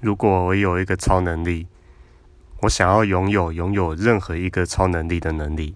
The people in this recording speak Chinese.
如果我有一个超能力我想要拥有拥有任何一个超能力的能力